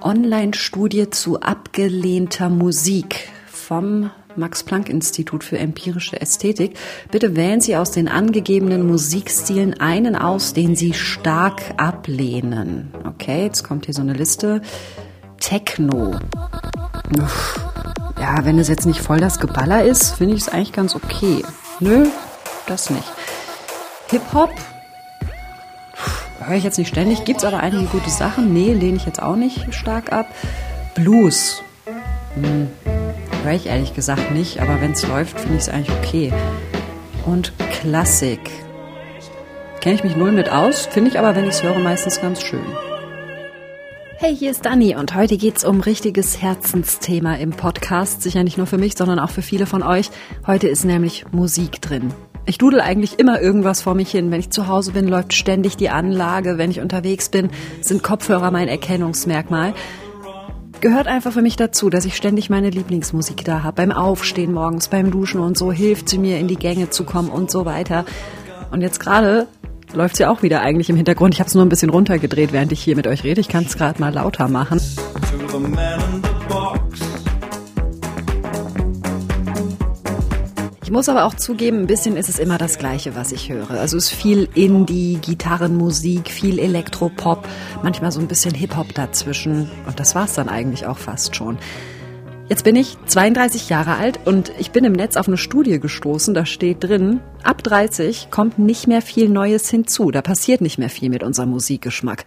Online-Studie zu abgelehnter Musik vom Max-Planck-Institut für empirische Ästhetik. Bitte wählen Sie aus den angegebenen Musikstilen einen aus, den Sie stark ablehnen. Okay, jetzt kommt hier so eine Liste. Techno. Ja, wenn es jetzt nicht voll das Geballer ist, finde ich es eigentlich ganz okay. Nö, das nicht. Hip-Hop höre ich jetzt nicht ständig, gibt es aber einige gute Sachen. Nee, lehne ich jetzt auch nicht stark ab. Blues. Hm, höre ich ehrlich gesagt nicht, aber wenn es läuft, finde ich es eigentlich okay. Und Klassik. Kenne ich mich null mit aus, finde ich aber, wenn ich es höre, meistens ganz schön. Hey, hier ist Dani und heute geht's um richtiges Herzensthema im Podcast. Sicher nicht nur für mich, sondern auch für viele von euch. Heute ist nämlich Musik drin. Ich dudel eigentlich immer irgendwas vor mich hin. Wenn ich zu Hause bin, läuft ständig die Anlage. Wenn ich unterwegs bin, sind Kopfhörer mein Erkennungsmerkmal. Gehört einfach für mich dazu, dass ich ständig meine Lieblingsmusik da habe. Beim Aufstehen morgens, beim Duschen und so hilft sie mir in die Gänge zu kommen und so weiter. Und jetzt gerade läuft sie auch wieder eigentlich im Hintergrund. Ich habe es nur ein bisschen runtergedreht, während ich hier mit euch rede. Ich kann es gerade mal lauter machen. Ich muss aber auch zugeben, ein bisschen ist es immer das Gleiche, was ich höre. Also es ist viel Indie, Gitarrenmusik, viel Elektropop, manchmal so ein bisschen Hip-Hop dazwischen. Und das war's dann eigentlich auch fast schon. Jetzt bin ich 32 Jahre alt und ich bin im Netz auf eine Studie gestoßen, da steht drin, ab 30 kommt nicht mehr viel Neues hinzu, da passiert nicht mehr viel mit unserem Musikgeschmack.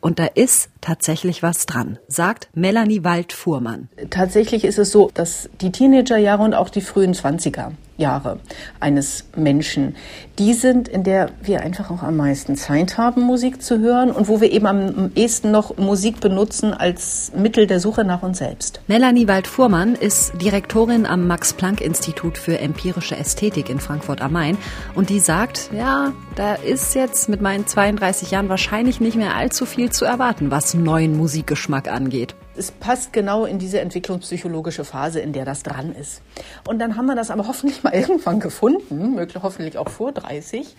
Und da ist tatsächlich was dran, sagt Melanie Wald-Fuhrmann. Tatsächlich ist es so, dass die Teenagerjahre und auch die frühen Zwanziger Jahre eines Menschen, die sind, in der wir einfach auch am meisten Zeit haben, Musik zu hören und wo wir eben am ehesten noch Musik benutzen als Mittel der Suche nach uns selbst. Melanie Wald-Fuhrmann ist Direktorin am Max-Planck-Institut für empirische Ästhetik in Frankfurt am Main. Und die sagt, ja, da ist jetzt mit meinen 32 Jahren wahrscheinlich nicht mehr allzu viel zu erwarten, was neuen Musikgeschmack angeht es passt genau in diese entwicklungspsychologische Phase, in der das dran ist. Und dann haben wir das aber hoffentlich mal irgendwann gefunden, möglich hoffentlich auch vor 30.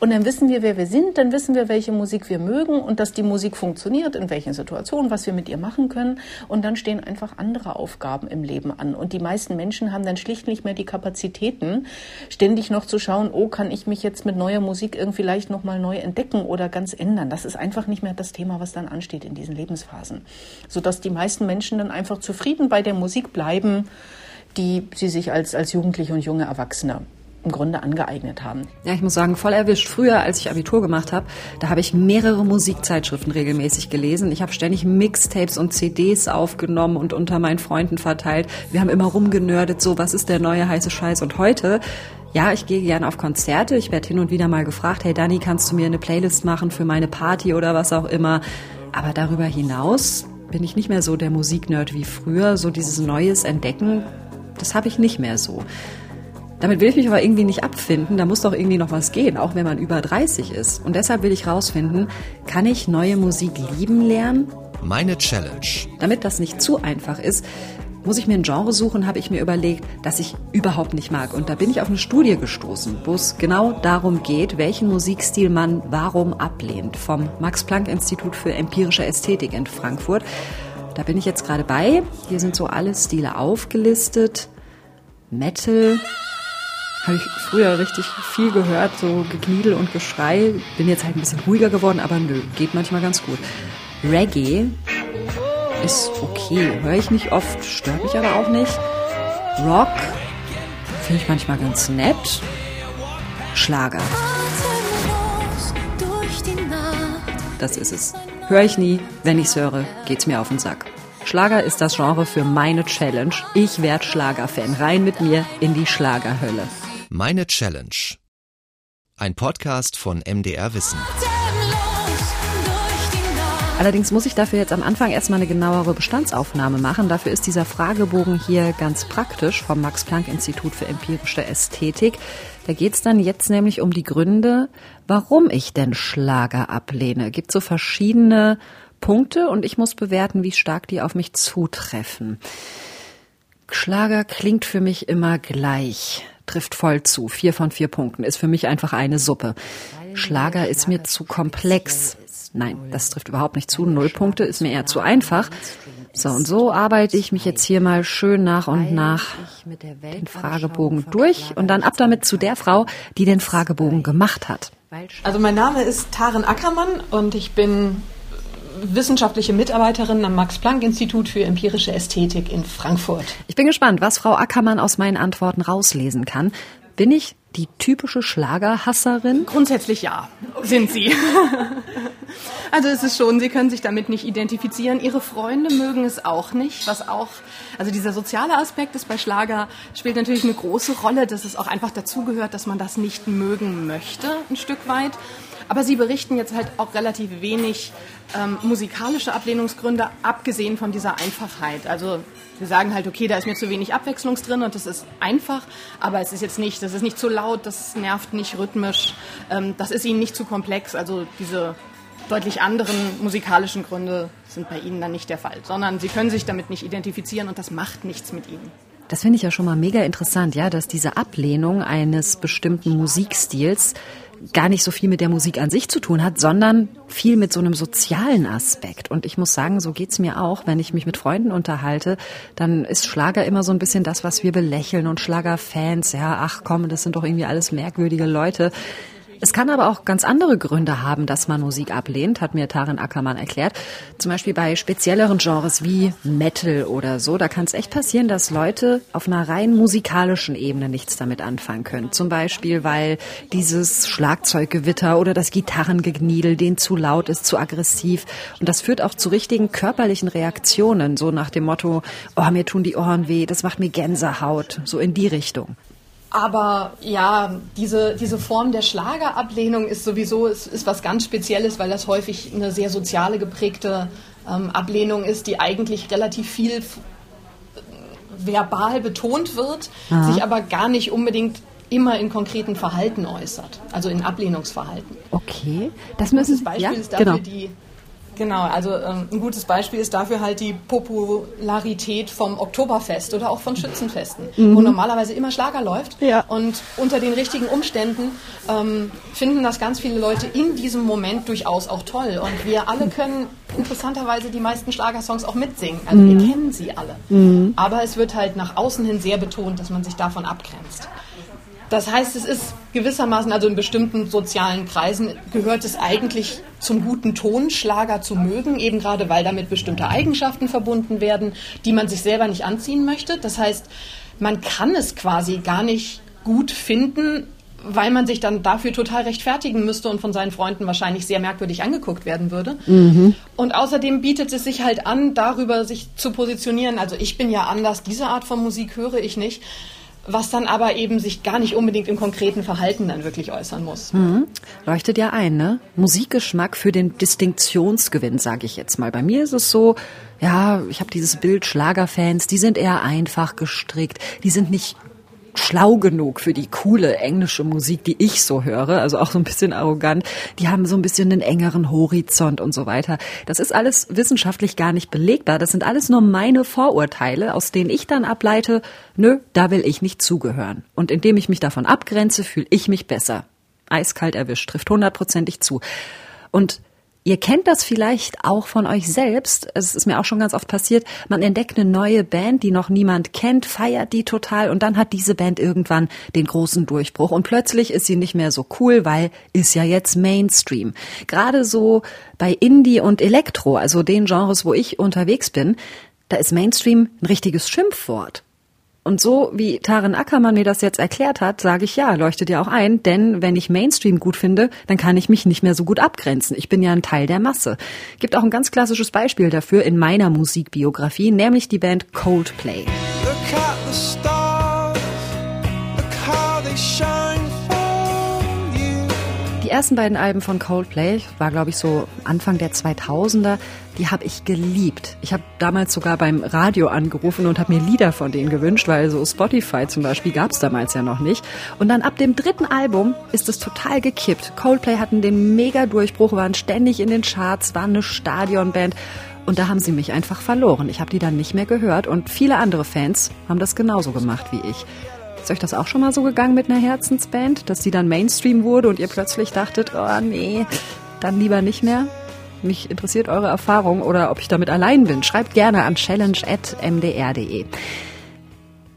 Und dann wissen wir, wer wir sind, dann wissen wir, welche Musik wir mögen und dass die Musik funktioniert, in welchen Situationen, was wir mit ihr machen können. Und dann stehen einfach andere Aufgaben im Leben an. Und die meisten Menschen haben dann schlicht nicht mehr die Kapazitäten, ständig noch zu schauen, oh, kann ich mich jetzt mit neuer Musik irgendwie leicht nochmal neu entdecken oder ganz ändern. Das ist einfach nicht mehr das Thema, was dann ansteht in diesen Lebensphasen. Sodass die meisten Menschen dann einfach zufrieden bei der Musik bleiben, die sie sich als, als Jugendliche und junge Erwachsene im Grunde angeeignet haben. Ja, ich muss sagen, voll erwischt. Früher, als ich Abitur gemacht habe, da habe ich mehrere Musikzeitschriften regelmäßig gelesen. Ich habe ständig Mixtapes und CDs aufgenommen und unter meinen Freunden verteilt. Wir haben immer rumgenördet, so was ist der neue heiße Scheiß. Und heute, ja, ich gehe gerne auf Konzerte. Ich werde hin und wieder mal gefragt, hey Dani, kannst du mir eine Playlist machen für meine Party oder was auch immer. Aber darüber hinaus bin ich nicht mehr so der Musiknerd wie früher. So dieses Neues entdecken, das habe ich nicht mehr so. Damit will ich mich aber irgendwie nicht abfinden. Da muss doch irgendwie noch was gehen, auch wenn man über 30 ist. Und deshalb will ich rausfinden, kann ich neue Musik lieben lernen? Meine Challenge. Damit das nicht zu einfach ist, muss ich mir ein Genre suchen, habe ich mir überlegt, das ich überhaupt nicht mag. Und da bin ich auf eine Studie gestoßen, wo es genau darum geht, welchen Musikstil man warum ablehnt. Vom Max-Planck-Institut für empirische Ästhetik in Frankfurt. Da bin ich jetzt gerade bei. Hier sind so alle Stile aufgelistet. Metal. Habe ich früher richtig viel gehört, so Gekniedel und Geschrei. Bin jetzt halt ein bisschen ruhiger geworden, aber nö, geht manchmal ganz gut. Reggae ist okay. Höre ich nicht oft, stört mich aber auch nicht. Rock finde ich manchmal ganz nett. Schlager. Das ist es. Höre ich nie. Wenn ich's höre, geht's mir auf den Sack. Schlager ist das Genre für meine Challenge. Ich werde Schlagerfan. Rein mit mir in die Schlagerhölle. Meine Challenge. Ein Podcast von MDR Wissen. Allerdings muss ich dafür jetzt am Anfang erstmal eine genauere Bestandsaufnahme machen. Dafür ist dieser Fragebogen hier ganz praktisch vom Max-Planck-Institut für empirische Ästhetik. Da geht es dann jetzt nämlich um die Gründe, warum ich denn Schlager ablehne. Gibt so verschiedene Punkte und ich muss bewerten, wie stark die auf mich zutreffen. Schlager klingt für mich immer gleich, trifft voll zu. Vier von vier Punkten ist für mich einfach eine Suppe. Schlager ist mir zu komplex Nein, das trifft überhaupt nicht zu. Null Punkte ist mir eher zu einfach. So, und so arbeite ich mich jetzt hier mal schön nach und nach den Fragebogen durch und dann ab damit zu der Frau, die den Fragebogen gemacht hat. Also mein Name ist Taren Ackermann und ich bin wissenschaftliche Mitarbeiterin am Max-Planck-Institut für empirische Ästhetik in Frankfurt. Ich bin gespannt, was Frau Ackermann aus meinen Antworten rauslesen kann. Bin ich die typische Schlagerhasserin? Grundsätzlich ja, sind Sie. also es ist schon, Sie können sich damit nicht identifizieren. Ihre Freunde mögen es auch nicht, was auch, also dieser soziale Aspekt ist bei Schlager, spielt natürlich eine große Rolle, dass es auch einfach dazugehört, dass man das nicht mögen möchte, ein Stück weit. Aber Sie berichten jetzt halt auch relativ wenig ähm, musikalische Ablehnungsgründe, abgesehen von dieser Einfachheit. Also wir sagen halt, okay, da ist mir zu wenig Abwechslung drin und das ist einfach, aber es ist jetzt nicht, das ist nicht zu laut, das nervt nicht rhythmisch, ähm, das ist ihnen nicht zu komplex. Also diese deutlich anderen musikalischen Gründe sind bei ihnen dann nicht der Fall, sondern sie können sich damit nicht identifizieren und das macht nichts mit ihnen. Das finde ich ja schon mal mega interessant, ja, dass diese Ablehnung eines bestimmten Musikstils gar nicht so viel mit der Musik an sich zu tun hat, sondern viel mit so einem sozialen Aspekt. Und ich muss sagen, so geht's mir auch, wenn ich mich mit Freunden unterhalte, dann ist Schlager immer so ein bisschen das, was wir belächeln und Schlagerfans, ja, ach komm, das sind doch irgendwie alles merkwürdige Leute. Es kann aber auch ganz andere Gründe haben, dass man Musik ablehnt, hat mir Tarin Ackermann erklärt. Zum Beispiel bei spezielleren Genres wie Metal oder so. Da kann es echt passieren, dass Leute auf einer rein musikalischen Ebene nichts damit anfangen können. Zum Beispiel, weil dieses Schlagzeuggewitter oder das Gitarrengegniedel denen zu laut ist, zu aggressiv. Und das führt auch zu richtigen körperlichen Reaktionen, so nach dem Motto, oh, mir tun die Ohren weh, das macht mir Gänsehaut, so in die Richtung. Aber ja, diese, diese Form der Schlagerablehnung ist sowieso ist, ist was ganz Spezielles, weil das häufig eine sehr soziale geprägte ähm, Ablehnung ist, die eigentlich relativ viel verbal betont wird, Aha. sich aber gar nicht unbedingt immer in konkreten Verhalten äußert, also in Ablehnungsverhalten. Okay, das müssen das Beispiel ja, ist dafür genau. die Genau, also ähm, ein gutes Beispiel ist dafür halt die Popularität vom Oktoberfest oder auch von Schützenfesten, mhm. wo normalerweise immer Schlager läuft. Ja. Und unter den richtigen Umständen ähm, finden das ganz viele Leute in diesem Moment durchaus auch toll. Und wir alle können interessanterweise die meisten Schlagersongs auch mitsingen. Also mhm. wir kennen sie alle. Mhm. Aber es wird halt nach außen hin sehr betont, dass man sich davon abgrenzt. Das heißt, es ist gewissermaßen, also in bestimmten sozialen Kreisen gehört es eigentlich zum guten Ton, Schlager zu mögen, eben gerade weil damit bestimmte Eigenschaften verbunden werden, die man sich selber nicht anziehen möchte. Das heißt, man kann es quasi gar nicht gut finden, weil man sich dann dafür total rechtfertigen müsste und von seinen Freunden wahrscheinlich sehr merkwürdig angeguckt werden würde. Mhm. Und außerdem bietet es sich halt an, darüber sich zu positionieren. Also ich bin ja anders, diese Art von Musik höre ich nicht was dann aber eben sich gar nicht unbedingt im konkreten Verhalten dann wirklich äußern muss. Mhm. Leuchtet ja ein, ne? Musikgeschmack für den Distinktionsgewinn, sage ich jetzt mal. Bei mir ist es so, ja, ich habe dieses Bild Schlagerfans, die sind eher einfach gestrickt, die sind nicht schlau genug für die coole englische Musik, die ich so höre, also auch so ein bisschen arrogant. Die haben so ein bisschen einen engeren Horizont und so weiter. Das ist alles wissenschaftlich gar nicht belegbar. Das sind alles nur meine Vorurteile, aus denen ich dann ableite, nö, da will ich nicht zugehören. Und indem ich mich davon abgrenze, fühle ich mich besser. Eiskalt erwischt, trifft hundertprozentig zu. Und Ihr kennt das vielleicht auch von euch selbst. Es ist mir auch schon ganz oft passiert. Man entdeckt eine neue Band, die noch niemand kennt, feiert die total und dann hat diese Band irgendwann den großen Durchbruch und plötzlich ist sie nicht mehr so cool, weil ist ja jetzt Mainstream. Gerade so bei Indie und Elektro, also den Genres, wo ich unterwegs bin, da ist Mainstream ein richtiges Schimpfwort. Und so wie Tarin Ackermann mir das jetzt erklärt hat, sage ich ja, leuchtet ja auch ein, denn wenn ich Mainstream gut finde, dann kann ich mich nicht mehr so gut abgrenzen. Ich bin ja ein Teil der Masse. Gibt auch ein ganz klassisches Beispiel dafür in meiner Musikbiografie, nämlich die Band Coldplay. Look at the stars, ersten beiden Alben von Coldplay, war glaube ich so Anfang der 2000er, die habe ich geliebt. Ich habe damals sogar beim Radio angerufen und habe mir Lieder von denen gewünscht, weil so Spotify zum Beispiel gab es damals ja noch nicht. Und dann ab dem dritten Album ist es total gekippt. Coldplay hatten den mega Durchbruch, waren ständig in den Charts, waren eine Stadionband. Und da haben sie mich einfach verloren. Ich habe die dann nicht mehr gehört und viele andere Fans haben das genauso gemacht wie ich. Ist euch das auch schon mal so gegangen mit einer Herzensband, dass sie dann Mainstream wurde und ihr plötzlich dachtet, oh nee, dann lieber nicht mehr? Mich interessiert eure Erfahrung oder ob ich damit allein bin. Schreibt gerne an challenge.mdr.de.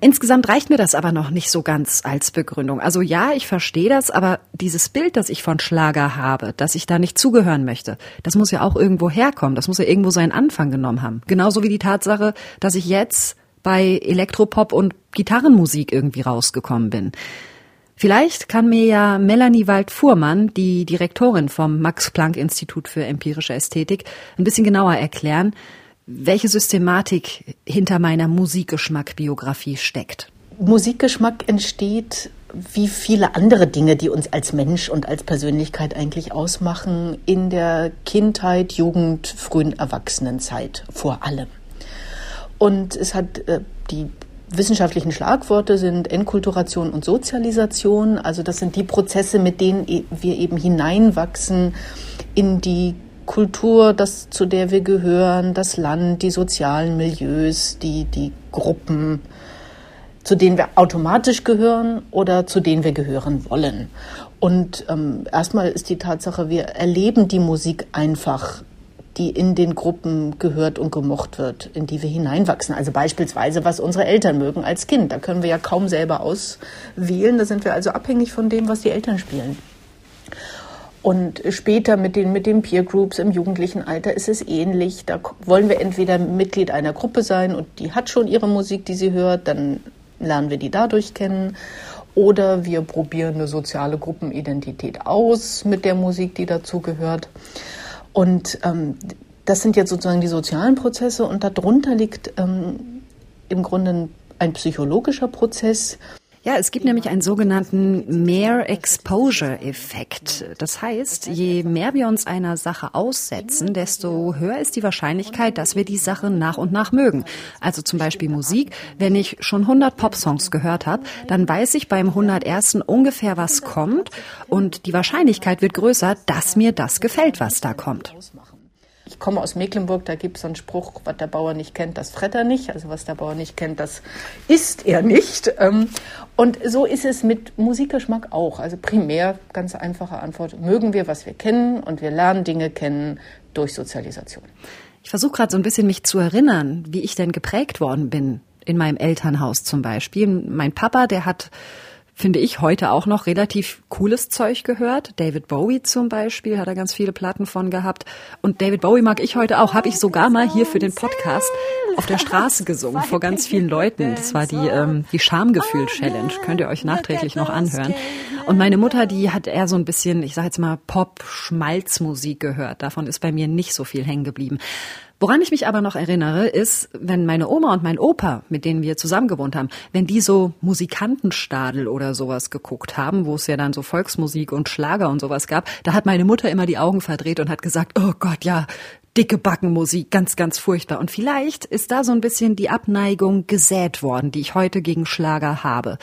Insgesamt reicht mir das aber noch nicht so ganz als Begründung. Also ja, ich verstehe das, aber dieses Bild, das ich von Schlager habe, dass ich da nicht zugehören möchte, das muss ja auch irgendwo herkommen. Das muss ja irgendwo seinen Anfang genommen haben. Genauso wie die Tatsache, dass ich jetzt bei Elektropop und Gitarrenmusik irgendwie rausgekommen bin. Vielleicht kann mir ja Melanie Wald-Fuhrmann, die Direktorin vom Max-Planck-Institut für empirische Ästhetik, ein bisschen genauer erklären, welche Systematik hinter meiner Musikgeschmack-Biografie steckt. Musikgeschmack entsteht wie viele andere Dinge, die uns als Mensch und als Persönlichkeit eigentlich ausmachen, in der Kindheit, Jugend, frühen Erwachsenenzeit vor allem. Und es hat äh, die wissenschaftlichen Schlagworte sind Enkulturation und Sozialisation. Also das sind die Prozesse, mit denen e-, wir eben hineinwachsen in die Kultur, das, zu der wir gehören, das Land, die sozialen Milieus, die, die Gruppen, zu denen wir automatisch gehören oder zu denen wir gehören wollen. Und ähm, erstmal ist die Tatsache, wir erleben die Musik einfach, die in den Gruppen gehört und gemocht wird, in die wir hineinwachsen. Also beispielsweise, was unsere Eltern mögen als Kind. Da können wir ja kaum selber auswählen. Da sind wir also abhängig von dem, was die Eltern spielen. Und später mit den, mit den Peer Groups im jugendlichen Alter ist es ähnlich. Da wollen wir entweder Mitglied einer Gruppe sein und die hat schon ihre Musik, die sie hört, dann lernen wir die dadurch kennen. Oder wir probieren eine soziale Gruppenidentität aus mit der Musik, die dazugehört. Und ähm, das sind jetzt sozusagen die sozialen Prozesse und darunter liegt ähm, im Grunde ein psychologischer Prozess. Ja, es gibt nämlich einen sogenannten Mere Exposure Effekt. Das heißt, je mehr wir uns einer Sache aussetzen, desto höher ist die Wahrscheinlichkeit, dass wir die Sache nach und nach mögen. Also zum Beispiel Musik. Wenn ich schon 100 Popsongs gehört habe, dann weiß ich beim 101. ungefähr, was kommt und die Wahrscheinlichkeit wird größer, dass mir das gefällt, was da kommt. Ich komme aus Mecklenburg, da gibt es einen Spruch, was der Bauer nicht kennt, das fret er nicht. Also was der Bauer nicht kennt, das isst er nicht. Ähm, und so ist es mit Musikgeschmack auch. Also primär, ganz einfache Antwort, mögen wir, was wir kennen und wir lernen Dinge kennen durch Sozialisation. Ich versuche gerade so ein bisschen mich zu erinnern, wie ich denn geprägt worden bin in meinem Elternhaus zum Beispiel. Mein Papa, der hat finde ich, heute auch noch relativ cooles Zeug gehört. David Bowie zum Beispiel hat er ganz viele Platten von gehabt. Und David Bowie mag ich heute auch. Habe ich sogar mal hier für den Podcast auf der Straße gesungen vor ganz vielen Leuten. Das war die, ähm, die Schamgefühl-Challenge. Könnt ihr euch nachträglich noch anhören. Und meine Mutter, die hat eher so ein bisschen, ich sage jetzt mal, Pop-Schmalzmusik gehört. Davon ist bei mir nicht so viel hängen geblieben. Woran ich mich aber noch erinnere, ist, wenn meine Oma und mein Opa, mit denen wir zusammen gewohnt haben, wenn die so Musikantenstadel oder sowas geguckt haben, wo es ja dann so Volksmusik und Schlager und sowas gab, da hat meine Mutter immer die Augen verdreht und hat gesagt, oh Gott, ja, dicke Backenmusik, ganz, ganz furchtbar. Und vielleicht ist da so ein bisschen die Abneigung gesät worden, die ich heute gegen Schlager habe.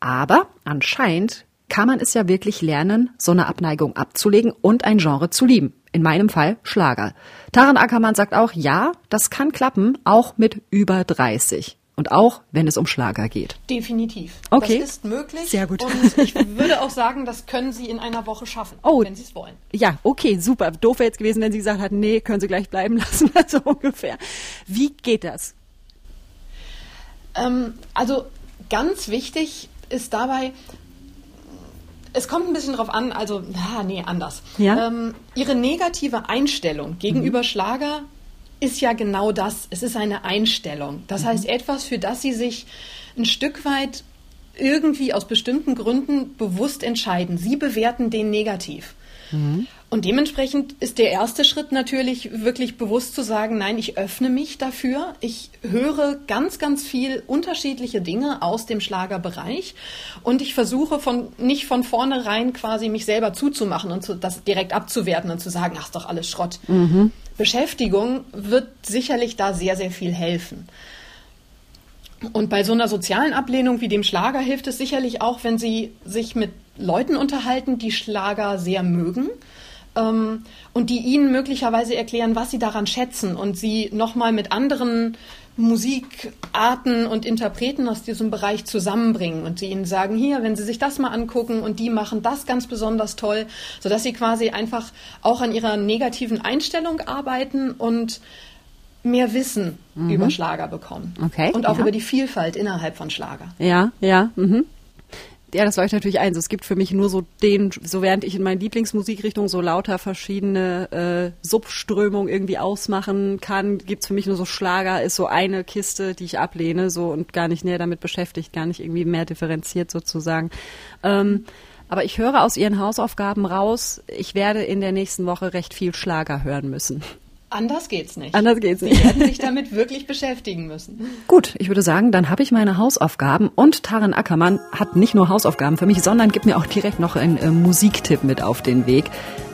Aber anscheinend kann man es ja wirklich lernen, so eine Abneigung abzulegen und ein Genre zu lieben. In meinem Fall Schlager. Taran Ackermann sagt auch, ja, das kann klappen, auch mit über 30. Und auch, wenn es um Schlager geht. Definitiv. Okay. Das ist möglich. Sehr gut. Und ich würde auch sagen, das können Sie in einer Woche schaffen, oh, wenn Sie es wollen. Ja, okay, super. Doof wäre jetzt gewesen, wenn Sie gesagt hätten, nee, können Sie gleich bleiben lassen, so ungefähr. Wie geht das? Ähm, also ganz wichtig ist dabei, es kommt ein bisschen drauf an, also, ah, nee, anders. Ja? Ähm, ihre negative Einstellung gegenüber mhm. Schlager ist ja genau das. Es ist eine Einstellung. Das mhm. heißt, etwas, für das sie sich ein Stück weit irgendwie aus bestimmten Gründen bewusst entscheiden. Sie bewerten den negativ. Mhm. Und dementsprechend ist der erste Schritt natürlich wirklich bewusst zu sagen, nein, ich öffne mich dafür. Ich höre ganz, ganz viel unterschiedliche Dinge aus dem Schlagerbereich und ich versuche von, nicht von vornherein quasi mich selber zuzumachen und zu, das direkt abzuwerten und zu sagen, ach, ist doch alles Schrott. Mhm. Beschäftigung wird sicherlich da sehr, sehr viel helfen. Und bei so einer sozialen Ablehnung wie dem Schlager hilft es sicherlich auch, wenn Sie sich mit Leuten unterhalten, die Schlager sehr mögen ähm, und die ihnen möglicherweise erklären, was sie daran schätzen und sie nochmal mit anderen Musikarten und Interpreten aus diesem Bereich zusammenbringen und sie ihnen sagen, hier, wenn Sie sich das mal angucken und die machen das ganz besonders toll, sodass sie quasi einfach auch an ihrer negativen Einstellung arbeiten und mehr Wissen mhm. über Schlager bekommen. Okay. Und auch ja. über die Vielfalt innerhalb von Schlager. Ja, ja. Mhm. Ja, das leuchtet natürlich ein. So, es gibt für mich nur so den, so während ich in meinen Lieblingsmusikrichtungen so lauter verschiedene äh, Subströmungen irgendwie ausmachen kann, gibt's für mich nur so Schlager, ist so eine Kiste, die ich ablehne, so und gar nicht näher damit beschäftigt, gar nicht irgendwie mehr differenziert sozusagen. Ähm, aber ich höre aus Ihren Hausaufgaben raus, ich werde in der nächsten Woche recht viel Schlager hören müssen. Anders geht's nicht. Anders geht's nicht. Sie werden sich damit wirklich beschäftigen müssen. Gut, ich würde sagen, dann habe ich meine Hausaufgaben und Taran Ackermann hat nicht nur Hausaufgaben für mich, sondern gibt mir auch direkt noch einen äh, Musiktipp mit auf den Weg.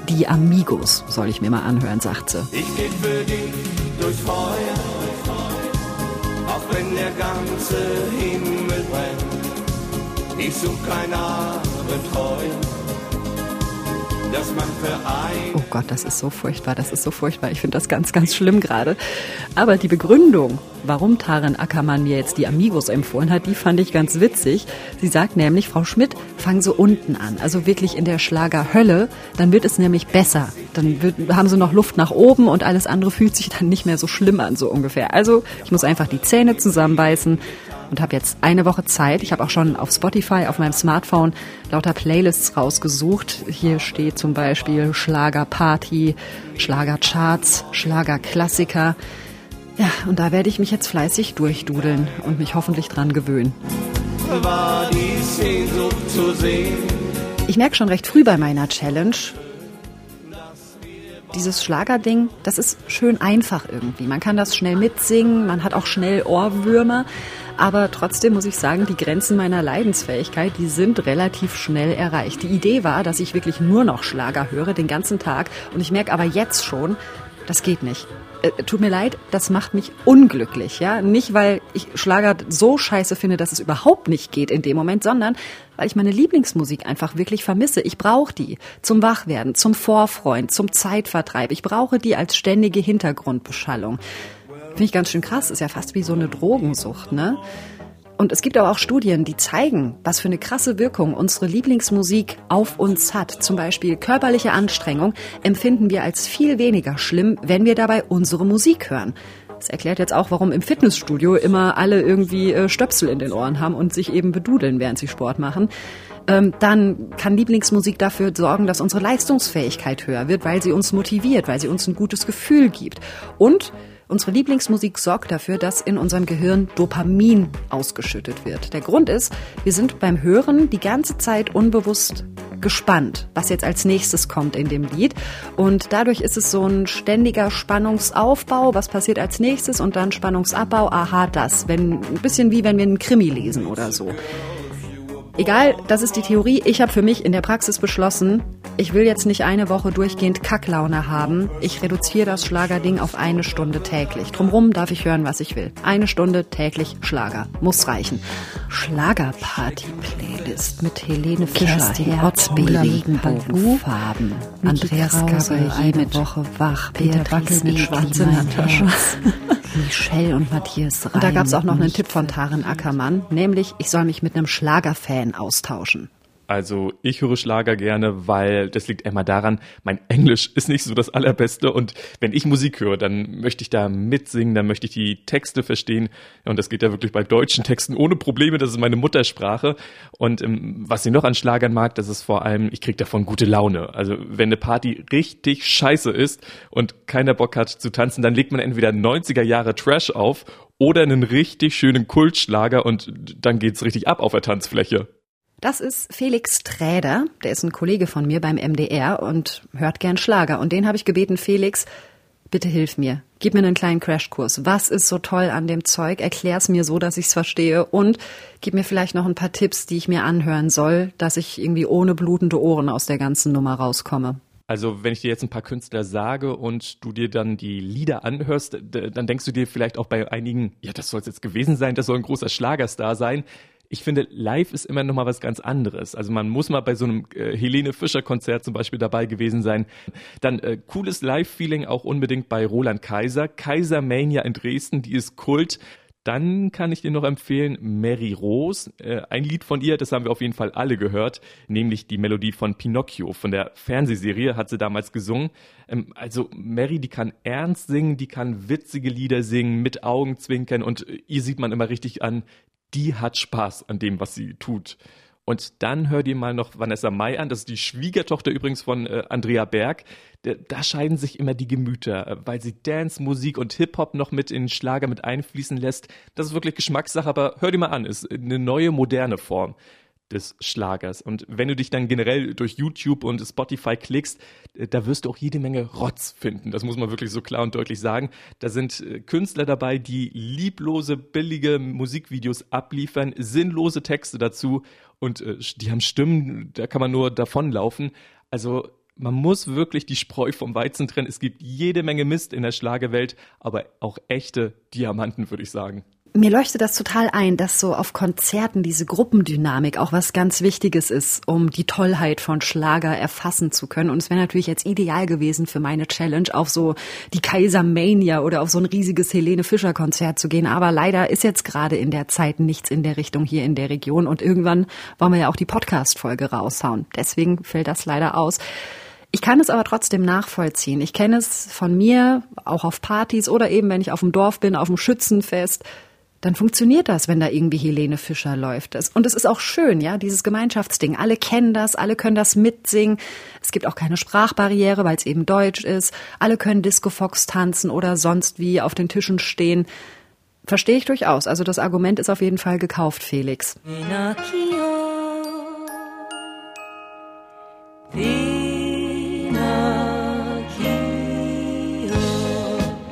Die Amigos soll ich mir mal anhören, sagt sie. Ich geh für dich durch Feuer, auch wenn der ganze Himmel brennt. Ich such kein Abenteuer. Oh Gott, das ist so furchtbar, das ist so furchtbar. Ich finde das ganz, ganz schlimm gerade. Aber die Begründung, warum Tarin Ackermann mir jetzt die Amigos empfohlen hat, die fand ich ganz witzig. Sie sagt nämlich, Frau Schmidt, fang so unten an, also wirklich in der Schlagerhölle, dann wird es nämlich besser. Dann wird, haben sie noch Luft nach oben und alles andere fühlt sich dann nicht mehr so schlimm an, so ungefähr. Also ich muss einfach die Zähne zusammenbeißen und habe jetzt eine Woche Zeit. Ich habe auch schon auf Spotify auf meinem Smartphone lauter Playlists rausgesucht. Hier steht zum Beispiel Schlagerparty, Schlagercharts, Schlagerklassiker. Ja, und da werde ich mich jetzt fleißig durchdudeln und mich hoffentlich dran gewöhnen. War die Sehnsucht zu sehen. Ich merke schon recht früh bei meiner Challenge, dieses Schlagerding, das ist schön einfach irgendwie. Man kann das schnell mitsingen, man hat auch schnell Ohrwürmer. Aber trotzdem muss ich sagen, die Grenzen meiner Leidensfähigkeit, die sind relativ schnell erreicht. Die Idee war, dass ich wirklich nur noch Schlager höre den ganzen Tag. Und ich merke aber jetzt schon, das geht nicht. Äh, tut mir leid, das macht mich unglücklich, ja. Nicht, weil ich Schlager so scheiße finde, dass es überhaupt nicht geht in dem Moment, sondern weil ich meine Lieblingsmusik einfach wirklich vermisse. Ich brauche die zum Wachwerden, zum Vorfreund, zum Zeitvertreib. Ich brauche die als ständige Hintergrundbeschallung. Finde ich ganz schön krass, ist ja fast wie so eine Drogensucht, ne? Und es gibt aber auch Studien, die zeigen, was für eine krasse Wirkung unsere Lieblingsmusik auf uns hat. Zum Beispiel körperliche Anstrengung empfinden wir als viel weniger schlimm, wenn wir dabei unsere Musik hören. Das erklärt jetzt auch, warum im Fitnessstudio immer alle irgendwie äh, Stöpsel in den Ohren haben und sich eben bedudeln, während sie Sport machen. Ähm, dann kann Lieblingsmusik dafür sorgen, dass unsere Leistungsfähigkeit höher wird, weil sie uns motiviert, weil sie uns ein gutes Gefühl gibt. Und Unsere Lieblingsmusik sorgt dafür, dass in unserem Gehirn Dopamin ausgeschüttet wird. Der Grund ist, wir sind beim Hören die ganze Zeit unbewusst gespannt, was jetzt als nächstes kommt in dem Lied. Und dadurch ist es so ein ständiger Spannungsaufbau, was passiert als nächstes und dann Spannungsabbau, aha, das. Wenn, ein bisschen wie wenn wir einen Krimi lesen oder so. Egal, das ist die Theorie. Ich habe für mich in der Praxis beschlossen, ich will jetzt nicht eine Woche durchgehend Kacklaune haben. Ich reduziere das Schlagerding auf eine Stunde täglich. Drumrum darf ich hören, was ich will. Eine Stunde täglich Schlager. Muss reichen. Schlagerparty-Playlist mit Helene Fischer, Kerstin Otzby, Regenbogenfarben, Andreas Gabriel, jede Woche wach, Peter Wackel mit schwarzen Handtaschen. Michelle und Matthias Reim. Und da gab es auch noch einen Tipp von Taren Ackermann, nämlich ich soll mich mit einem Schlagerfan austauschen. Also ich höre Schlager gerne, weil das liegt einmal daran, mein Englisch ist nicht so das allerbeste und wenn ich Musik höre, dann möchte ich da mitsingen, dann möchte ich die Texte verstehen und das geht ja wirklich bei deutschen Texten ohne Probleme, das ist meine Muttersprache und ähm, was ich noch an Schlagern mag, das ist vor allem, ich kriege davon gute Laune. Also wenn eine Party richtig scheiße ist und keiner Bock hat zu tanzen, dann legt man entweder 90er Jahre Trash auf oder einen richtig schönen Kultschlager und dann geht's richtig ab auf der Tanzfläche. Das ist Felix Träder, der ist ein Kollege von mir beim MDR und hört gern Schlager. Und den habe ich gebeten, Felix, bitte hilf mir. Gib mir einen kleinen Crashkurs. Was ist so toll an dem Zeug? Erklär's mir so, dass ich's verstehe. Und gib mir vielleicht noch ein paar Tipps, die ich mir anhören soll, dass ich irgendwie ohne blutende Ohren aus der ganzen Nummer rauskomme. Also wenn ich dir jetzt ein paar Künstler sage und du dir dann die Lieder anhörst, dann denkst du dir vielleicht auch bei einigen, ja, das soll es jetzt gewesen sein, das soll ein großer Schlagerstar sein. Ich finde, live ist immer noch mal was ganz anderes. Also man muss mal bei so einem äh, Helene Fischer Konzert zum Beispiel dabei gewesen sein. Dann äh, cooles Live-Feeling auch unbedingt bei Roland Kaiser. Kaiser Mania in Dresden, die ist Kult. Dann kann ich dir noch empfehlen Mary Rose, äh, ein Lied von ihr, das haben wir auf jeden Fall alle gehört, nämlich die Melodie von Pinocchio, von der Fernsehserie hat sie damals gesungen. Ähm, also Mary, die kann ernst singen, die kann witzige Lieder singen, mit Augenzwinkern und äh, ihr sieht man immer richtig an, die hat Spaß an dem, was sie tut. Und dann hör dir mal noch Vanessa Mai an, das ist die Schwiegertochter übrigens von äh, Andrea Berg. Da scheiden sich immer die Gemüter, äh, weil sie Dance, Musik und Hip-Hop noch mit in den Schlager mit einfließen lässt. Das ist wirklich Geschmackssache, aber hör dir mal an, ist eine neue, moderne Form des Schlagers. Und wenn du dich dann generell durch YouTube und Spotify klickst, äh, da wirst du auch jede Menge Rotz finden. Das muss man wirklich so klar und deutlich sagen. Da sind äh, Künstler dabei, die lieblose, billige Musikvideos abliefern, sinnlose Texte dazu und äh, die haben Stimmen, da kann man nur davonlaufen. Also man muss wirklich die Spreu vom Weizen trennen. Es gibt jede Menge Mist in der Schlagerwelt, aber auch echte Diamanten, würde ich sagen. Mir leuchtet das total ein, dass so auf Konzerten diese Gruppendynamik auch was ganz Wichtiges ist, um die Tollheit von Schlager erfassen zu können. Und es wäre natürlich jetzt ideal gewesen für meine Challenge, auf so die Kaisermania oder auf so ein riesiges Helene Fischer Konzert zu gehen. Aber leider ist jetzt gerade in der Zeit nichts in der Richtung hier in der Region. Und irgendwann wollen wir ja auch die Podcast-Folge raushauen. Deswegen fällt das leider aus. Ich kann es aber trotzdem nachvollziehen. Ich kenne es von mir, auch auf Partys oder eben, wenn ich auf dem Dorf bin, auf dem Schützenfest dann funktioniert das, wenn da irgendwie Helene Fischer läuft. Und es ist auch schön, ja, dieses Gemeinschaftsding. Alle kennen das, alle können das mitsingen. Es gibt auch keine Sprachbarriere, weil es eben Deutsch ist. Alle können Disco Fox tanzen oder sonst wie auf den Tischen stehen. Verstehe ich durchaus. Also das Argument ist auf jeden Fall gekauft, Felix. Pinocchio.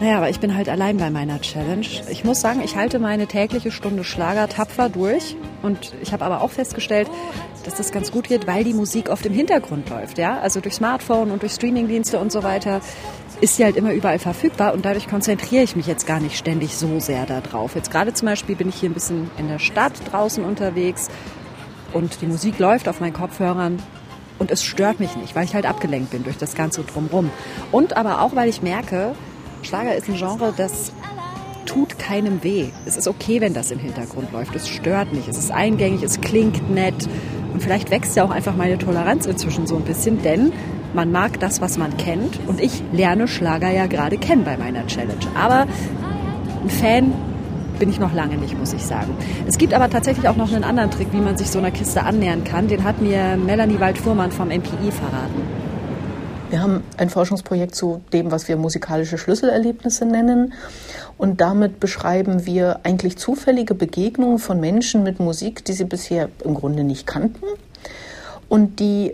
Naja, aber ich bin halt allein bei meiner Challenge. Ich muss sagen, ich halte meine tägliche Stunde Schlager tapfer durch. Und ich habe aber auch festgestellt, dass das ganz gut geht, weil die Musik oft im Hintergrund läuft. Ja, also durch Smartphone und durch Streamingdienste und so weiter ist sie halt immer überall verfügbar und dadurch konzentriere ich mich jetzt gar nicht ständig so sehr darauf. Jetzt gerade zum Beispiel bin ich hier ein bisschen in der Stadt draußen unterwegs und die Musik läuft auf meinen Kopfhörern und es stört mich nicht, weil ich halt abgelenkt bin durch das Ganze drumrum. Und aber auch, weil ich merke, Schlager ist ein Genre, das tut keinem weh. Es ist okay, wenn das im Hintergrund läuft. Es stört nicht. Es ist eingängig, es klingt nett. Und vielleicht wächst ja auch einfach meine Toleranz inzwischen so ein bisschen, denn man mag das, was man kennt. Und ich lerne Schlager ja gerade kennen bei meiner Challenge. Aber ein Fan bin ich noch lange nicht, muss ich sagen. Es gibt aber tatsächlich auch noch einen anderen Trick, wie man sich so einer Kiste annähern kann. Den hat mir Melanie Waldfuhrmann vom MPI verraten. Wir haben ein Forschungsprojekt zu dem, was wir musikalische Schlüsselerlebnisse nennen. Und damit beschreiben wir eigentlich zufällige Begegnungen von Menschen mit Musik, die sie bisher im Grunde nicht kannten und die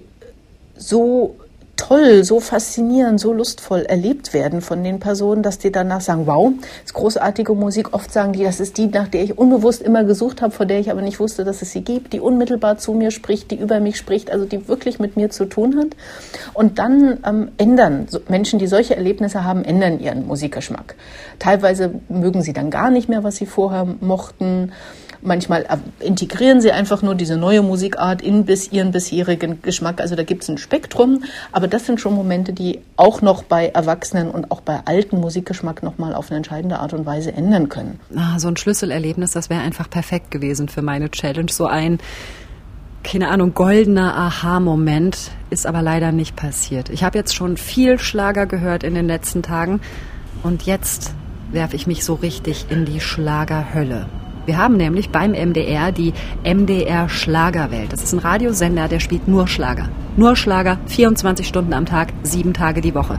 so toll, so faszinierend, so lustvoll erlebt werden von den Personen, dass die danach sagen, wow, ist großartige Musik. Oft sagen die, das ist die, nach der ich unbewusst immer gesucht habe, vor der ich aber nicht wusste, dass es sie gibt, die unmittelbar zu mir spricht, die über mich spricht, also die wirklich mit mir zu tun hat. Und dann ähm, ändern Menschen, die solche Erlebnisse haben, ändern ihren Musikgeschmack. Teilweise mögen sie dann gar nicht mehr, was sie vorher mochten. Manchmal integrieren sie einfach nur diese neue Musikart in bis ihren bisherigen Geschmack. Also da gibt es ein Spektrum, aber das sind schon Momente, die auch noch bei Erwachsenen und auch bei alten Musikgeschmack nochmal auf eine entscheidende Art und Weise ändern können. Ah, so ein Schlüsselerlebnis, das wäre einfach perfekt gewesen für meine Challenge. So ein keine Ahnung, goldener Aha-Moment ist aber leider nicht passiert. Ich habe jetzt schon viel Schlager gehört in den letzten Tagen und jetzt werfe ich mich so richtig in die Schlagerhölle. Wir haben nämlich beim MDR die MDR Schlagerwelt. Das ist ein Radiosender, der spielt nur Schlager. Nur Schlager, 24 Stunden am Tag, sieben Tage die Woche.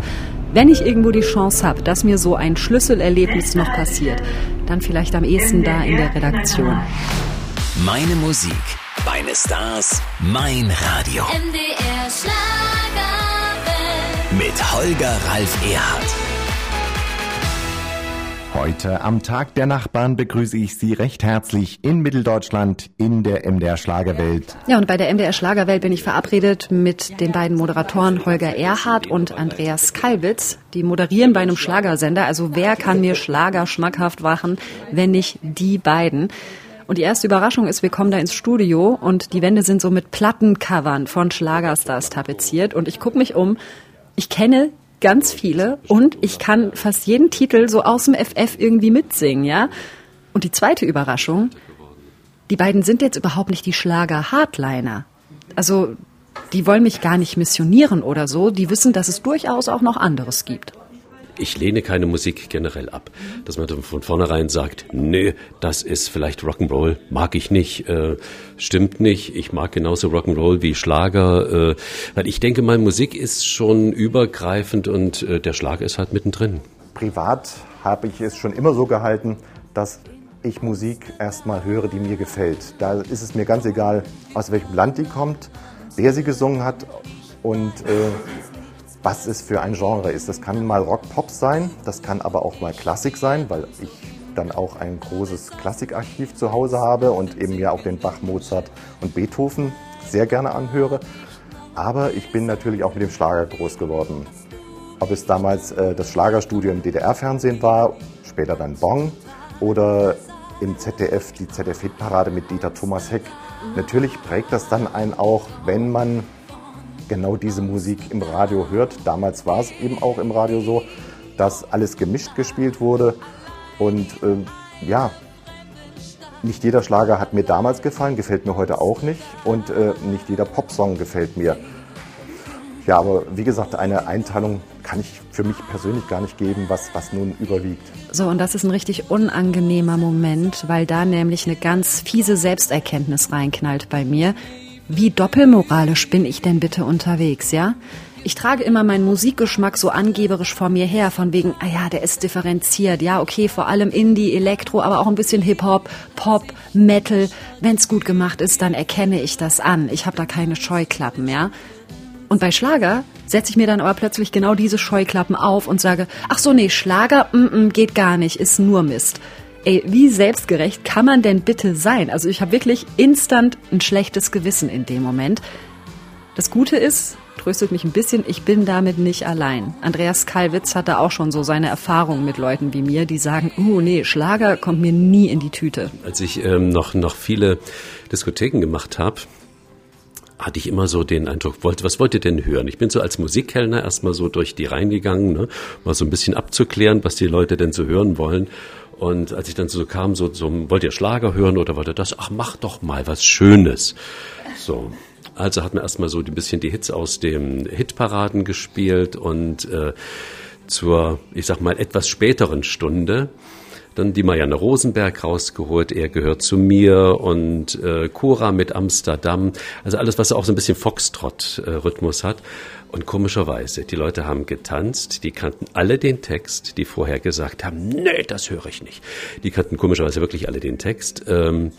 Wenn ich irgendwo die Chance habe, dass mir so ein Schlüsselerlebnis noch passiert, dann vielleicht am ehesten da in der Redaktion. Meine Musik, meine Stars, mein Radio. MDR Schlagerwelt. Mit Holger Ralf Erhardt. Heute am Tag der Nachbarn begrüße ich Sie recht herzlich in Mitteldeutschland in der MDR Schlagerwelt. Ja, und bei der MDR Schlagerwelt bin ich verabredet mit den beiden Moderatoren Holger Erhardt und Andreas Kalbitz. Die moderieren bei einem Schlagersender. Also wer kann mir Schlager schmackhaft machen, wenn nicht die beiden? Und die erste Überraschung ist, wir kommen da ins Studio und die Wände sind so mit Plattencovern von Schlagerstars tapeziert und ich gucke mich um. Ich kenne ganz viele und ich kann fast jeden Titel so aus dem FF irgendwie mitsingen, ja? Und die zweite Überraschung, die beiden sind jetzt überhaupt nicht die Schlager-Hardliner. Also, die wollen mich gar nicht missionieren oder so. Die wissen, dass es durchaus auch noch anderes gibt ich lehne keine Musik generell ab. Dass man von vornherein sagt, nee, das ist vielleicht Rock'n'Roll, mag ich nicht, äh, stimmt nicht. Ich mag genauso Rock'n'Roll wie Schlager, äh, weil ich denke mal, Musik ist schon übergreifend und äh, der Schlager ist halt mittendrin. Privat habe ich es schon immer so gehalten, dass ich Musik erstmal höre, die mir gefällt. Da ist es mir ganz egal, aus welchem Land die kommt, wer sie gesungen hat und äh, was es für ein Genre ist. Das kann mal Rock-Pop sein, das kann aber auch mal Klassik sein, weil ich dann auch ein großes Klassikarchiv zu Hause habe und eben ja auch den Bach, Mozart und Beethoven sehr gerne anhöre. Aber ich bin natürlich auch mit dem Schlager groß geworden. Ob es damals äh, das Schlagerstudio im DDR-Fernsehen war, später dann Bong oder im ZDF die ZDF-Hitparade mit Dieter Thomas Heck. Natürlich prägt das dann einen auch, wenn man genau diese Musik im Radio hört. Damals war es eben auch im Radio so, dass alles gemischt gespielt wurde. Und äh, ja, nicht jeder Schlager hat mir damals gefallen, gefällt mir heute auch nicht. Und äh, nicht jeder Popsong gefällt mir. Ja, aber wie gesagt, eine Einteilung kann ich für mich persönlich gar nicht geben, was, was nun überwiegt. So, und das ist ein richtig unangenehmer Moment, weil da nämlich eine ganz fiese Selbsterkenntnis reinknallt bei mir. Wie doppelmoralisch bin ich denn bitte unterwegs, ja? Ich trage immer meinen Musikgeschmack so angeberisch vor mir her, von wegen, ah ja, der ist differenziert, ja, okay, vor allem Indie, Elektro, aber auch ein bisschen Hip-Hop, Pop, Metal. Wenn's gut gemacht ist, dann erkenne ich das an. Ich habe da keine Scheuklappen, ja? Und bei Schlager setze ich mir dann aber plötzlich genau diese Scheuklappen auf und sage, ach so, nee, Schlager, mm -mm, geht gar nicht, ist nur Mist. Ey, wie selbstgerecht kann man denn bitte sein? Also ich habe wirklich instant ein schlechtes Gewissen in dem Moment. Das Gute ist, tröstet mich ein bisschen, ich bin damit nicht allein. Andreas Kalwitz hatte auch schon so seine Erfahrungen mit Leuten wie mir, die sagen, oh nee, Schlager kommt mir nie in die Tüte. Als ich ähm, noch, noch viele Diskotheken gemacht habe, hatte ich immer so den Eindruck, was wollt ihr denn hören? Ich bin so als Musikkellner erstmal so durch die Reihen gegangen, ne, mal so ein bisschen abzuklären, was die Leute denn so hören wollen. Und als ich dann so kam, so, so wollt ihr Schlager hören oder wollt ihr das? Ach, mach doch mal was Schönes. So. Also hat man erstmal so ein bisschen die Hits aus dem Hitparaden gespielt und äh, zur, ich sag mal, etwas späteren Stunde dann die Marianne Rosenberg rausgeholt, er gehört zu mir und äh, Cora mit Amsterdam, also alles, was auch so ein bisschen Foxtrot-Rhythmus hat. Und komischerweise, die Leute haben getanzt, die kannten alle den Text, die vorher gesagt haben, nee, das höre ich nicht. Die kannten komischerweise wirklich alle den Text. Ähm,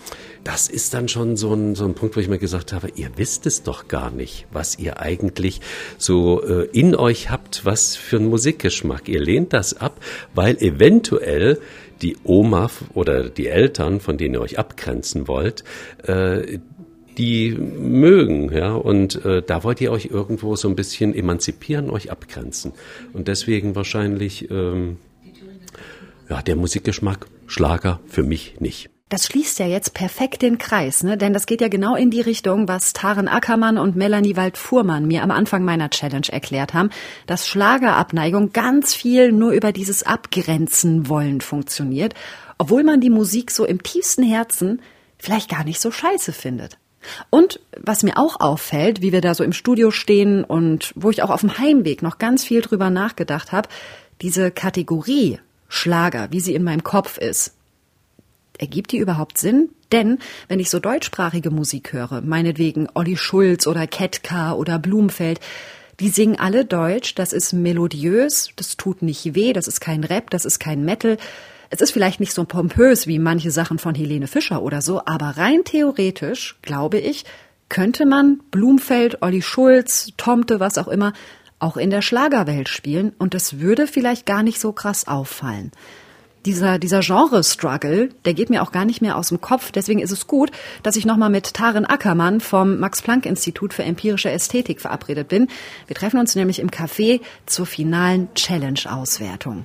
das ist dann schon so ein, so ein Punkt, wo ich mir gesagt habe, ihr wisst es doch gar nicht, was ihr eigentlich so äh, in euch habt, was für einen Musikgeschmack. Ihr lehnt das ab, weil eventuell die Oma oder die Eltern, von denen ihr euch abgrenzen wollt, äh, die mögen, ja, und äh, da wollt ihr euch irgendwo so ein bisschen emanzipieren, euch abgrenzen. Und deswegen wahrscheinlich, ähm, ja, der Musikgeschmack, Schlager für mich nicht. Das schließt ja jetzt perfekt den Kreis, ne? denn das geht ja genau in die Richtung, was Taren Ackermann und Melanie Wald-Fuhrmann mir am Anfang meiner Challenge erklärt haben, dass Schlagerabneigung ganz viel nur über dieses Abgrenzen wollen funktioniert, obwohl man die Musik so im tiefsten Herzen vielleicht gar nicht so scheiße findet. Und was mir auch auffällt, wie wir da so im Studio stehen und wo ich auch auf dem Heimweg noch ganz viel drüber nachgedacht habe, diese Kategorie Schlager, wie sie in meinem Kopf ist. Ergibt die überhaupt Sinn? Denn wenn ich so deutschsprachige Musik höre, meinetwegen Olli Schulz oder Ketka oder Blumfeld, die singen alle Deutsch, das ist melodiös, das tut nicht weh, das ist kein Rap, das ist kein Metal, es ist vielleicht nicht so pompös wie manche Sachen von Helene Fischer oder so, aber rein theoretisch, glaube ich, könnte man Blumfeld, Olli Schulz, Tomte, was auch immer, auch in der Schlagerwelt spielen und es würde vielleicht gar nicht so krass auffallen. Dieser, dieser Genre-Struggle, der geht mir auch gar nicht mehr aus dem Kopf. Deswegen ist es gut, dass ich nochmal mit Taren Ackermann vom Max-Planck-Institut für empirische Ästhetik verabredet bin. Wir treffen uns nämlich im Café zur finalen Challenge-Auswertung.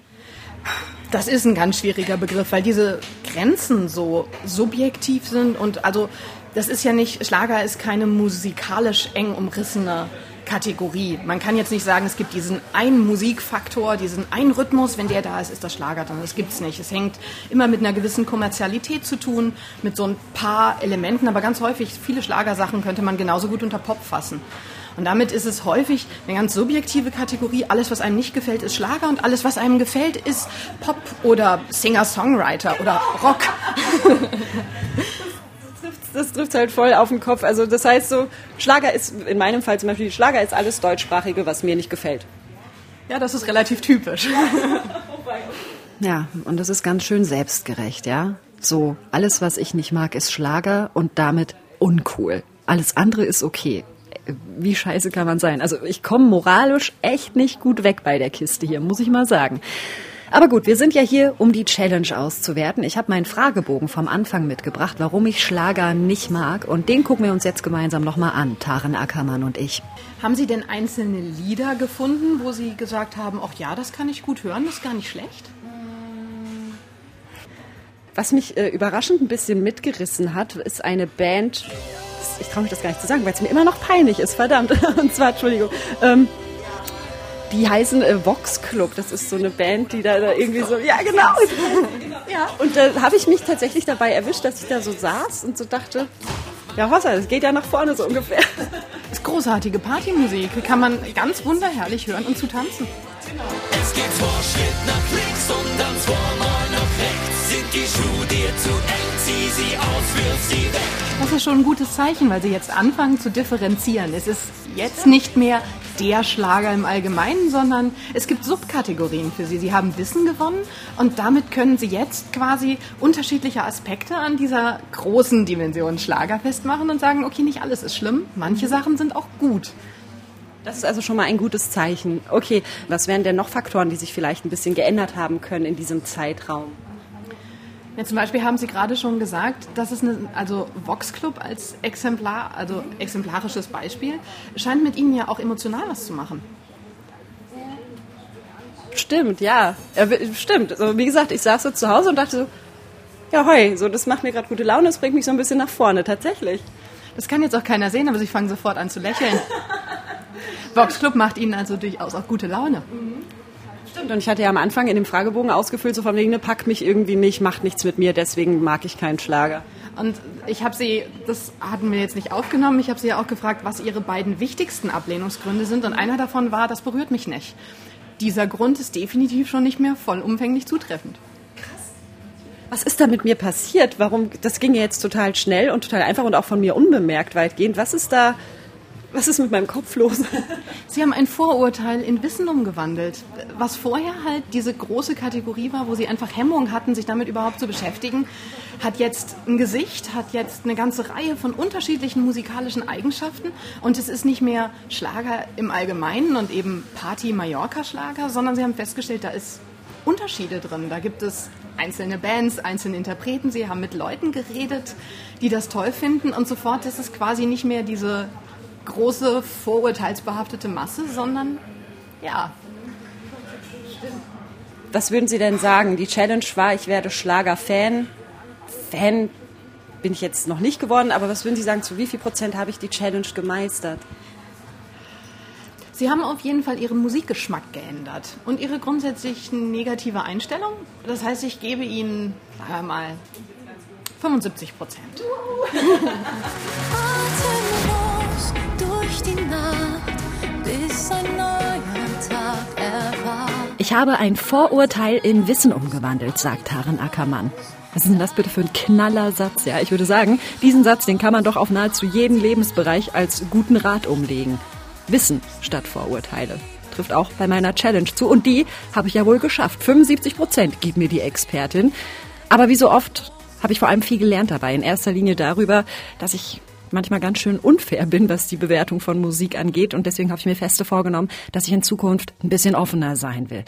Das ist ein ganz schwieriger Begriff, weil diese Grenzen so subjektiv sind und also das ist ja nicht, Schlager ist keine musikalisch eng umrissene Kategorie. Man kann jetzt nicht sagen, es gibt diesen einen Musikfaktor, diesen einen Rhythmus, wenn der da ist, ist das Schlager dann. Das gibt es nicht. Es hängt immer mit einer gewissen Kommerzialität zu tun, mit so ein paar Elementen, aber ganz häufig, viele Schlagersachen könnte man genauso gut unter Pop fassen. Und damit ist es häufig eine ganz subjektive Kategorie. Alles, was einem nicht gefällt, ist Schlager und alles, was einem gefällt, ist Pop oder Singer-Songwriter oder Rock. das trifft halt voll auf den Kopf. Also das heißt so, Schlager ist, in meinem Fall zum Beispiel, Schlager ist alles Deutschsprachige, was mir nicht gefällt. Ja, das ist relativ typisch. ja, und das ist ganz schön selbstgerecht, ja. So, alles, was ich nicht mag, ist Schlager und damit uncool. Alles andere ist okay. Wie scheiße kann man sein? Also ich komme moralisch echt nicht gut weg bei der Kiste hier, muss ich mal sagen. Aber gut, wir sind ja hier, um die Challenge auszuwerten. Ich habe meinen Fragebogen vom Anfang mitgebracht, warum ich Schlager nicht mag. Und den gucken wir uns jetzt gemeinsam nochmal an, Taren Ackermann und ich. Haben Sie denn einzelne Lieder gefunden, wo Sie gesagt haben, ach ja, das kann ich gut hören, das ist gar nicht schlecht? Was mich äh, überraschend ein bisschen mitgerissen hat, ist eine Band, ich traue mich das gar nicht zu sagen, weil es mir immer noch peinlich ist, verdammt. Und zwar, Entschuldigung, ähm, die heißen äh, Vox Club. Das ist so eine Band, die da, da irgendwie so, ja genau. ja. Und da habe ich mich tatsächlich dabei erwischt, dass ich da so saß und so dachte, ja Hossa, das geht ja nach vorne so ungefähr. Das ist großartige Partymusik, kann man ganz wunderherrlich hören und zu tanzen. Es geht vor Schritt nach links und dann zweimal nach rechts. Sind die Schuhe dir zu eng, sie aus, wirf sie weg. Das ist schon ein gutes Zeichen, weil sie jetzt anfangen zu differenzieren. Es ist jetzt nicht mehr der Schlager im Allgemeinen, sondern es gibt Subkategorien für sie. Sie haben Wissen gewonnen und damit können sie jetzt quasi unterschiedliche Aspekte an dieser großen Dimension Schlager festmachen und sagen, okay, nicht alles ist schlimm, manche Sachen sind auch gut. Das ist also schon mal ein gutes Zeichen. Okay, was wären denn noch Faktoren, die sich vielleicht ein bisschen geändert haben können in diesem Zeitraum? Ja, zum Beispiel haben Sie gerade schon gesagt, dass es eine, also Vox Club als Exemplar, also exemplarisches Beispiel, scheint mit Ihnen ja auch emotional was zu machen. Stimmt, ja. Stimmt. Also, wie gesagt, ich saß so zu Hause und dachte so, ja, hoi, so, das macht mir gerade gute Laune, das bringt mich so ein bisschen nach vorne, tatsächlich. Das kann jetzt auch keiner sehen, aber Sie fangen sofort an zu lächeln. Vox Club macht Ihnen also durchaus auch gute Laune. Mhm. Stimmt, und ich hatte ja am Anfang in dem Fragebogen ausgefüllt, so von wegen, ne, packt mich irgendwie nicht, macht nichts mit mir, deswegen mag ich keinen Schlager. Und ich habe Sie, das hatten wir jetzt nicht aufgenommen, ich habe Sie ja auch gefragt, was Ihre beiden wichtigsten Ablehnungsgründe sind. Und einer davon war, das berührt mich nicht. Dieser Grund ist definitiv schon nicht mehr vollumfänglich zutreffend. Was ist da mit mir passiert? Warum? Das ging ja jetzt total schnell und total einfach und auch von mir unbemerkt weitgehend. Was ist da was ist mit meinem Kopf los? Sie haben ein Vorurteil in Wissen umgewandelt, was vorher halt diese große Kategorie war, wo Sie einfach Hemmung hatten, sich damit überhaupt zu beschäftigen, hat jetzt ein Gesicht, hat jetzt eine ganze Reihe von unterschiedlichen musikalischen Eigenschaften und es ist nicht mehr Schlager im Allgemeinen und eben Party-Mallorca-Schlager, sondern Sie haben festgestellt, da ist Unterschiede drin. Da gibt es einzelne Bands, einzelne Interpreten. Sie haben mit Leuten geredet, die das toll finden und sofort ist es quasi nicht mehr diese große vorurteilsbehaftete Masse, sondern ja. Was würden Sie denn sagen? Die Challenge war, ich werde Schlager-Fan. Fan bin ich jetzt noch nicht geworden, aber was würden Sie sagen, zu wie viel Prozent habe ich die Challenge gemeistert? Sie haben auf jeden Fall Ihren Musikgeschmack geändert und Ihre grundsätzlich negative Einstellung. Das heißt, ich gebe Ihnen, sagen wir mal, 75 Prozent. Ich habe ein Vorurteil in Wissen umgewandelt, sagt Taren Ackermann. Was ist denn das bitte für ein knaller Satz? Ja, ich würde sagen, diesen Satz, den kann man doch auf nahezu jeden Lebensbereich als guten Rat umlegen. Wissen statt Vorurteile. Trifft auch bei meiner Challenge zu. Und die habe ich ja wohl geschafft. 75 Prozent gibt mir die Expertin. Aber wie so oft habe ich vor allem viel gelernt dabei. In erster Linie darüber, dass ich manchmal ganz schön unfair bin, was die Bewertung von Musik angeht. Und deswegen habe ich mir feste vorgenommen, dass ich in Zukunft ein bisschen offener sein will.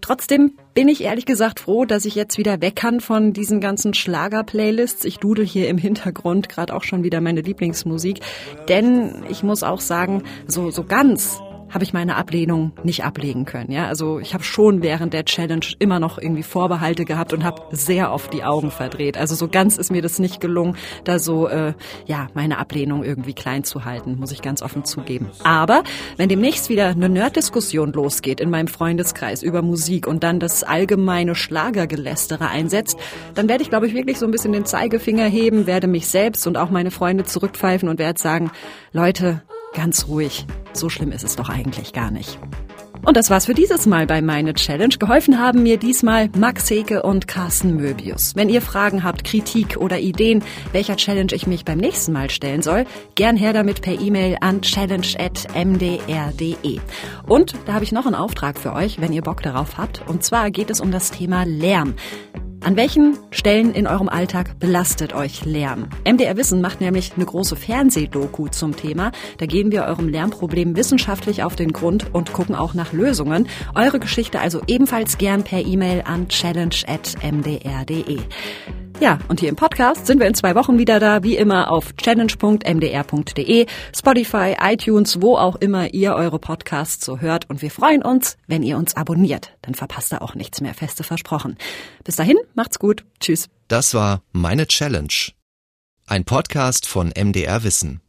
Trotzdem bin ich ehrlich gesagt froh, dass ich jetzt wieder weg kann von diesen ganzen Schlager-Playlists. Ich dudel hier im Hintergrund gerade auch schon wieder meine Lieblingsmusik. Denn ich muss auch sagen, so, so ganz habe ich meine Ablehnung nicht ablegen können. Ja, also ich habe schon während der Challenge immer noch irgendwie Vorbehalte gehabt und habe sehr oft die Augen verdreht. Also so ganz ist mir das nicht gelungen, da so äh, ja meine Ablehnung irgendwie klein zu halten, muss ich ganz offen zugeben. Aber wenn demnächst wieder eine Nerd-Diskussion losgeht in meinem Freundeskreis über Musik und dann das allgemeine Schlagergelästere einsetzt, dann werde ich, glaube ich, wirklich so ein bisschen den Zeigefinger heben, werde mich selbst und auch meine Freunde zurückpfeifen und werde sagen, Leute, ganz ruhig. So schlimm ist es doch eigentlich gar nicht. Und das war's für dieses Mal bei meine Challenge. Geholfen haben mir diesmal Max Heke und Carsten Möbius. Wenn ihr Fragen habt, Kritik oder Ideen, welcher Challenge ich mich beim nächsten Mal stellen soll, gern her damit per E-Mail an challenge.mdr.de. Und da habe ich noch einen Auftrag für euch, wenn ihr Bock darauf habt. Und zwar geht es um das Thema Lärm. An welchen Stellen in eurem Alltag belastet euch Lärm? MDR Wissen macht nämlich eine große Fernsehdoku zum Thema. Da gehen wir eurem Lärmproblem wissenschaftlich auf den Grund und gucken auch nach Lösungen. Eure Geschichte also ebenfalls gern per E-Mail an challenge.mdr.de. Ja, und hier im Podcast sind wir in zwei Wochen wieder da, wie immer auf challenge.mdr.de, Spotify, iTunes, wo auch immer ihr eure Podcasts so hört. Und wir freuen uns, wenn ihr uns abonniert. Dann verpasst ihr auch nichts mehr, feste versprochen. Bis dahin, macht's gut. Tschüss. Das war Meine Challenge. Ein Podcast von MDR Wissen.